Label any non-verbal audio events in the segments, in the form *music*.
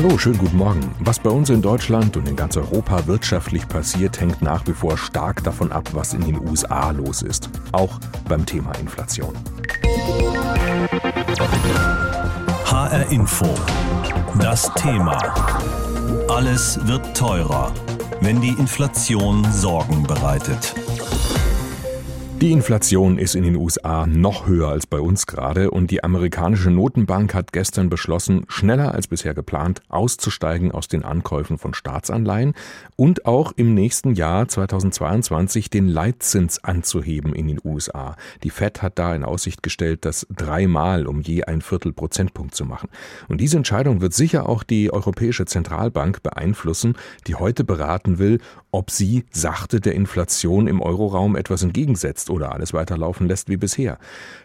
Hallo, schönen guten Morgen. Was bei uns in Deutschland und in ganz Europa wirtschaftlich passiert, hängt nach wie vor stark davon ab, was in den USA los ist. Auch beim Thema Inflation. HR Info. Das Thema. Alles wird teurer, wenn die Inflation Sorgen bereitet. Die Inflation ist in den USA noch höher als bei uns gerade und die amerikanische Notenbank hat gestern beschlossen, schneller als bisher geplant auszusteigen aus den Ankäufen von Staatsanleihen und auch im nächsten Jahr 2022 den Leitzins anzuheben in den USA. Die Fed hat da in Aussicht gestellt, das dreimal um je ein Viertel Prozentpunkt zu machen. Und diese Entscheidung wird sicher auch die Europäische Zentralbank beeinflussen, die heute beraten will, ob sie sachte der Inflation im Euroraum etwas entgegensetzt lässt oder alles weiterlaufen lässt wie bisher.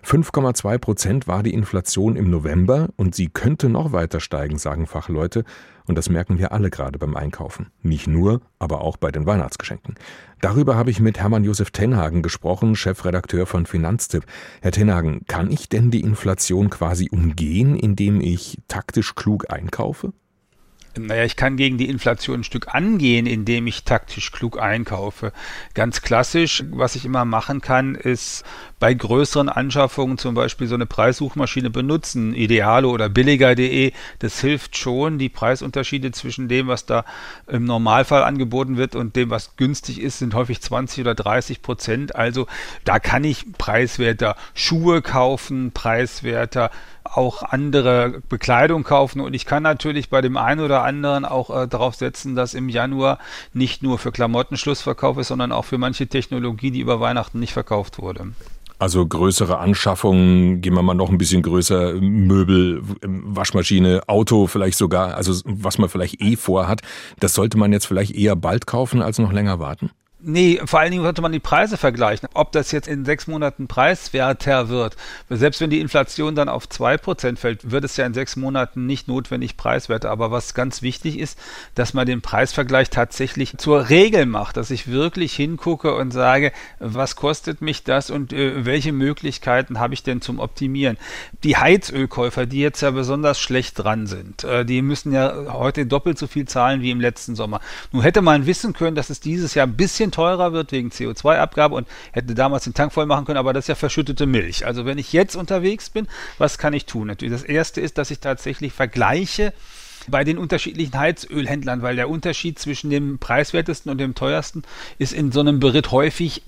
5,2 Prozent war die Inflation im November und sie könnte noch weiter steigen, sagen Fachleute. Und das merken wir alle gerade beim Einkaufen. Nicht nur, aber auch bei den Weihnachtsgeschenken. Darüber habe ich mit Hermann Josef Tenhagen gesprochen, Chefredakteur von Finanztipp. Herr Tenhagen, kann ich denn die Inflation quasi umgehen, indem ich taktisch klug einkaufe? Naja, ich kann gegen die Inflation ein Stück angehen, indem ich taktisch klug einkaufe. Ganz klassisch, was ich immer machen kann, ist bei größeren Anschaffungen zum Beispiel so eine Preissuchmaschine benutzen, Idealo oder billiger.de. Das hilft schon, die Preisunterschiede zwischen dem, was da im Normalfall angeboten wird und dem, was günstig ist, sind häufig 20 oder 30 Prozent. Also da kann ich preiswerter Schuhe kaufen, preiswerter auch andere Bekleidung kaufen und ich kann natürlich bei dem einen oder anderen auch äh, darauf setzen, dass im Januar nicht nur für Klamotten Schlussverkauf ist, sondern auch für manche Technologie, die über Weihnachten nicht verkauft wurde. Also größere Anschaffungen, gehen wir mal noch ein bisschen größer, Möbel, Waschmaschine, Auto vielleicht sogar, also was man vielleicht eh vorhat, das sollte man jetzt vielleicht eher bald kaufen als noch länger warten? Nee, vor allen Dingen sollte man die Preise vergleichen. Ob das jetzt in sechs Monaten preiswerter wird. Selbst wenn die Inflation dann auf zwei Prozent fällt, wird es ja in sechs Monaten nicht notwendig preiswerter. Aber was ganz wichtig ist, dass man den Preisvergleich tatsächlich zur Regel macht, dass ich wirklich hingucke und sage, was kostet mich das und äh, welche Möglichkeiten habe ich denn zum Optimieren. Die Heizölkäufer, die jetzt ja besonders schlecht dran sind, äh, die müssen ja heute doppelt so viel zahlen wie im letzten Sommer. Nun hätte man wissen können, dass es dieses Jahr ein bisschen teurer wird wegen CO2-Abgabe und hätte damals den Tank voll machen können, aber das ist ja verschüttete Milch. Also wenn ich jetzt unterwegs bin, was kann ich tun? Natürlich, das erste ist, dass ich tatsächlich vergleiche, bei den unterschiedlichen Heizölhändlern, weil der Unterschied zwischen dem preiswertesten und dem teuersten ist in so einem Beritt häufig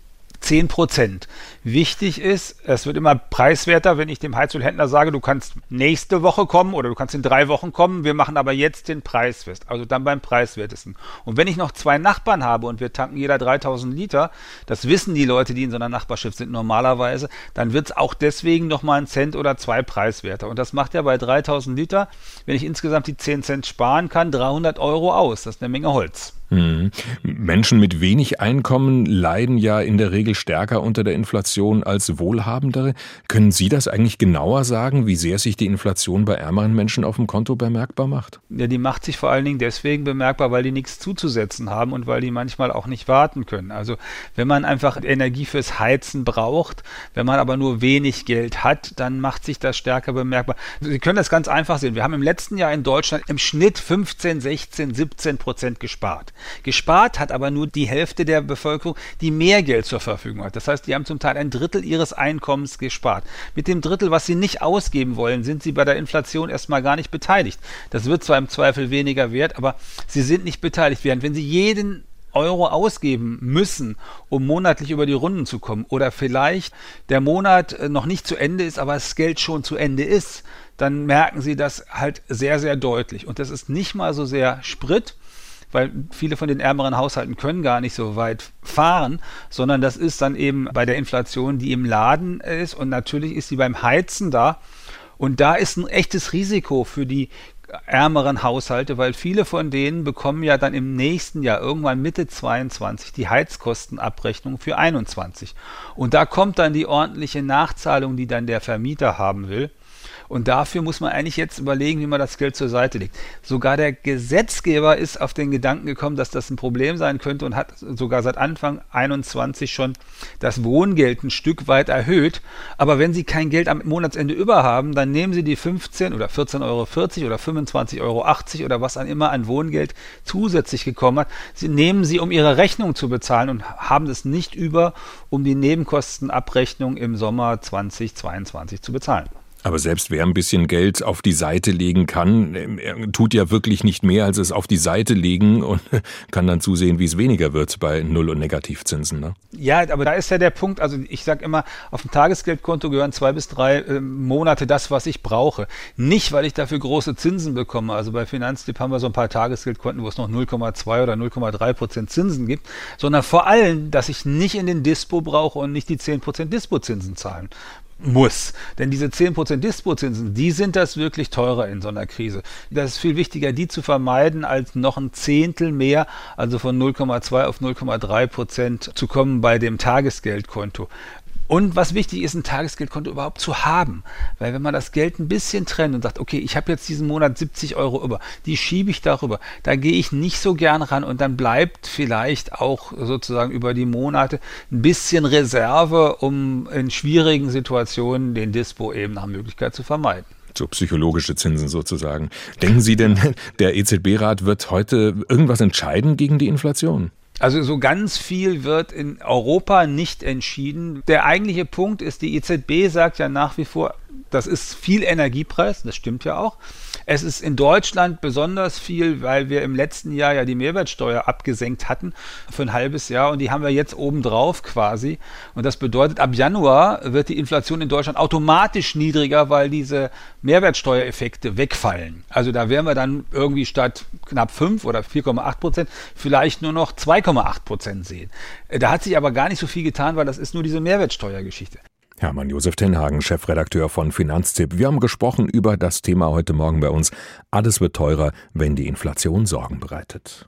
10 Prozent. Wichtig ist, es wird immer preiswerter, wenn ich dem Heizölhändler sage, du kannst nächste Woche kommen oder du kannst in drei Wochen kommen, wir machen aber jetzt den Preis fest. Also dann beim preiswertesten. Und wenn ich noch zwei Nachbarn habe und wir tanken jeder 3000 Liter, das wissen die Leute, die in so einer Nachbarschaft sind normalerweise, dann wird es auch deswegen nochmal einen Cent oder zwei preiswerter. Und das macht ja bei 3000 Liter, wenn ich insgesamt die 10 Cent sparen kann, 300 Euro aus. Das ist eine Menge Holz. Mhm. Menschen mit wenig Einkommen leiden ja in der Regel stärker unter der Inflation als Wohlhabendere. Können Sie das eigentlich genauer sagen, wie sehr sich die Inflation bei ärmeren Menschen auf dem Konto bemerkbar macht? Ja, die macht sich vor allen Dingen deswegen bemerkbar, weil die nichts zuzusetzen haben und weil die manchmal auch nicht warten können. Also wenn man einfach Energie fürs Heizen braucht, wenn man aber nur wenig Geld hat, dann macht sich das stärker bemerkbar. Sie können das ganz einfach sehen. Wir haben im letzten Jahr in Deutschland im Schnitt 15, 16, 17 Prozent gespart. Gespart hat aber nur die Hälfte der Bevölkerung, die mehr Geld zur Verfügung hat. Das heißt, die haben zum Teil ein Drittel ihres Einkommens gespart. Mit dem Drittel, was sie nicht ausgeben wollen, sind sie bei der Inflation erstmal gar nicht beteiligt. Das wird zwar im Zweifel weniger wert, aber sie sind nicht beteiligt. Während wenn sie jeden Euro ausgeben müssen, um monatlich über die Runden zu kommen oder vielleicht der Monat äh, noch nicht zu Ende ist, aber das Geld schon zu Ende ist, dann merken sie das halt sehr, sehr deutlich. Und das ist nicht mal so sehr Sprit, weil viele von den ärmeren Haushalten können gar nicht so weit fahren, sondern das ist dann eben bei der Inflation, die im Laden ist und natürlich ist sie beim Heizen da. Und da ist ein echtes Risiko für die ärmeren Haushalte, weil viele von denen bekommen ja dann im nächsten Jahr irgendwann Mitte 22 die Heizkostenabrechnung für 21. Und da kommt dann die ordentliche Nachzahlung, die dann der Vermieter haben will. Und dafür muss man eigentlich jetzt überlegen, wie man das Geld zur Seite legt. Sogar der Gesetzgeber ist auf den Gedanken gekommen, dass das ein Problem sein könnte und hat sogar seit Anfang 21 schon das Wohngeld ein Stück weit erhöht. Aber wenn Sie kein Geld am Monatsende über haben, dann nehmen Sie die 15 oder 14,40 Euro oder 25,80 Euro oder was an immer an Wohngeld zusätzlich gekommen hat. Sie nehmen sie, um Ihre Rechnung zu bezahlen und haben es nicht über, um die Nebenkostenabrechnung im Sommer 2022 zu bezahlen. Aber selbst wer ein bisschen Geld auf die Seite legen kann, er tut ja wirklich nicht mehr, als es auf die Seite legen *laughs* und kann dann zusehen, wie es weniger wird bei Null- und Negativzinsen. Ne? Ja, aber da ist ja der Punkt, also ich sage immer, auf dem Tagesgeldkonto gehören zwei bis drei äh, Monate das, was ich brauche. Nicht, weil ich dafür große Zinsen bekomme. Also bei Finanztipp haben wir so ein paar Tagesgeldkonten, wo es noch 0,2 oder 0,3 Prozent Zinsen gibt, sondern vor allem, dass ich nicht in den Dispo brauche und nicht die 10 Prozent Dispo-Zinsen zahlen muss. Denn diese 10% Dispozinsen, die sind das wirklich teurer in so einer Krise. Das ist viel wichtiger, die zu vermeiden, als noch ein Zehntel mehr, also von 0,2 auf 0,3% zu kommen bei dem Tagesgeldkonto. Und was wichtig ist, ein Tagesgeldkonto überhaupt zu haben. Weil wenn man das Geld ein bisschen trennt und sagt, okay, ich habe jetzt diesen Monat 70 Euro über, die schiebe ich darüber, da gehe ich nicht so gern ran und dann bleibt vielleicht auch sozusagen über die Monate ein bisschen Reserve, um in schwierigen Situationen den Dispo eben nach Möglichkeit zu vermeiden so psychologische Zinsen sozusagen. Denken Sie denn, *laughs* der EZB-Rat wird heute irgendwas entscheiden gegen die Inflation? Also so ganz viel wird in Europa nicht entschieden. Der eigentliche Punkt ist, die EZB sagt ja nach wie vor, das ist viel Energiepreis, das stimmt ja auch. Es ist in Deutschland besonders viel, weil wir im letzten Jahr ja die Mehrwertsteuer abgesenkt hatten für ein halbes Jahr und die haben wir jetzt obendrauf quasi. Und das bedeutet, ab Januar wird die Inflation in Deutschland automatisch niedriger, weil diese Mehrwertsteuereffekte wegfallen. Also da wären wir dann irgendwie statt knapp 5 oder 4,8 Prozent vielleicht nur noch 2,8 Prozent sehen. Da hat sich aber gar nicht so viel getan, weil das ist nur diese Mehrwertsteuergeschichte. Hermann Josef Tenhagen, Chefredakteur von Finanztipp. Wir haben gesprochen über das Thema heute Morgen bei uns. Alles wird teurer, wenn die Inflation Sorgen bereitet.